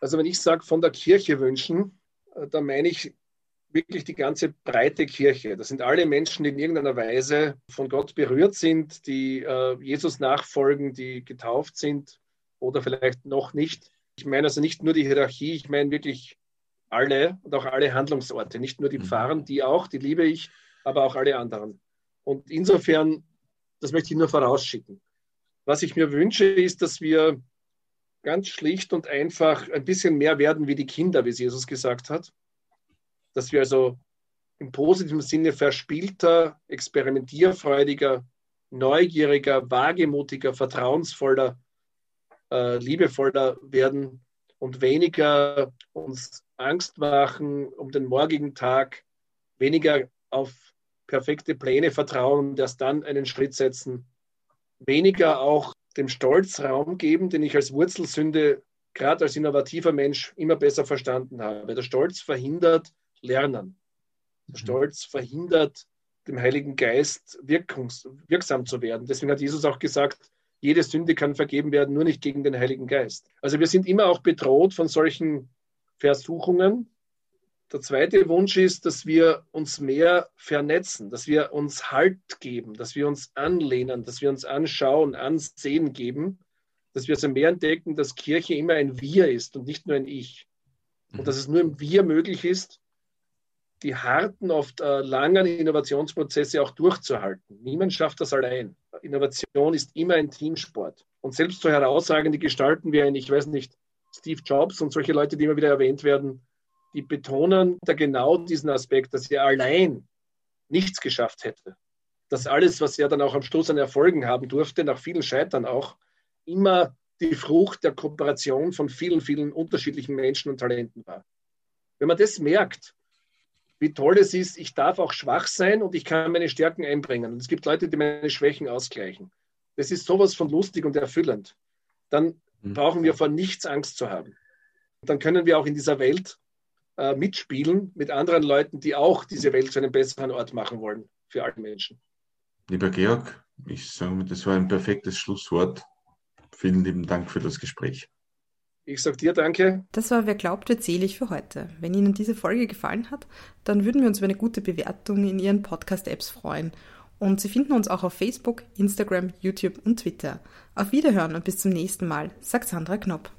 Also wenn ich sage von der Kirche wünschen, äh, dann meine ich wirklich die ganze breite Kirche. Das sind alle Menschen, die in irgendeiner Weise von Gott berührt sind, die äh, Jesus nachfolgen, die getauft sind oder vielleicht noch nicht. Ich meine also nicht nur die Hierarchie, ich meine wirklich alle und auch alle Handlungsorte, nicht nur die mhm. Pfarren, die auch, die liebe ich, aber auch alle anderen. Und insofern, das möchte ich nur vorausschicken. Was ich mir wünsche, ist, dass wir ganz schlicht und einfach ein bisschen mehr werden wie die Kinder, wie es Jesus gesagt hat. Dass wir also im positiven Sinne verspielter, experimentierfreudiger, neugieriger, wagemutiger, vertrauensvoller, äh, liebevoller werden und weniger uns Angst machen um den morgigen Tag, weniger auf perfekte Pläne vertrauen und erst dann einen Schritt setzen, weniger auch dem Stolz Raum geben, den ich als Wurzelsünde gerade als innovativer Mensch immer besser verstanden habe. Der Stolz verhindert Lernen. Der mhm. Stolz verhindert dem Heiligen Geist wirkungs wirksam zu werden. Deswegen hat Jesus auch gesagt, jede Sünde kann vergeben werden, nur nicht gegen den Heiligen Geist. Also wir sind immer auch bedroht von solchen Versuchungen. Der zweite Wunsch ist, dass wir uns mehr vernetzen, dass wir uns Halt geben, dass wir uns anlehnen, dass wir uns anschauen, ansehen geben, dass wir also mehr entdecken, dass Kirche immer ein Wir ist und nicht nur ein Ich. Und mhm. dass es nur im Wir möglich ist, die harten, oft äh, langen Innovationsprozesse auch durchzuhalten. Niemand schafft das allein. Innovation ist immer ein Teamsport. Und selbst so herausragende Gestalten wie ein, ich weiß nicht, Steve Jobs und solche Leute, die immer wieder erwähnt werden, die betonen da genau diesen Aspekt, dass er allein nichts geschafft hätte. Dass alles, was er dann auch am Schluss an Erfolgen haben durfte, nach vielen Scheitern auch, immer die Frucht der Kooperation von vielen, vielen unterschiedlichen Menschen und Talenten war. Wenn man das merkt, wie toll es ist, ich darf auch schwach sein und ich kann meine Stärken einbringen. Und es gibt Leute, die meine Schwächen ausgleichen. Das ist sowas von lustig und erfüllend. Dann mhm. brauchen wir vor nichts Angst zu haben. Dann können wir auch in dieser Welt äh, mitspielen mit anderen Leuten, die auch diese Welt zu einem besseren Ort machen wollen für alle Menschen. Lieber Georg, ich sage, das war ein perfektes Schlusswort. Vielen lieben Dank für das Gespräch. Ich sage dir danke. Das war Wer glaubt, wird selig für heute. Wenn Ihnen diese Folge gefallen hat, dann würden wir uns über eine gute Bewertung in Ihren Podcast-Apps freuen. Und Sie finden uns auch auf Facebook, Instagram, YouTube und Twitter. Auf Wiederhören und bis zum nächsten Mal, sagt Sandra Knopp.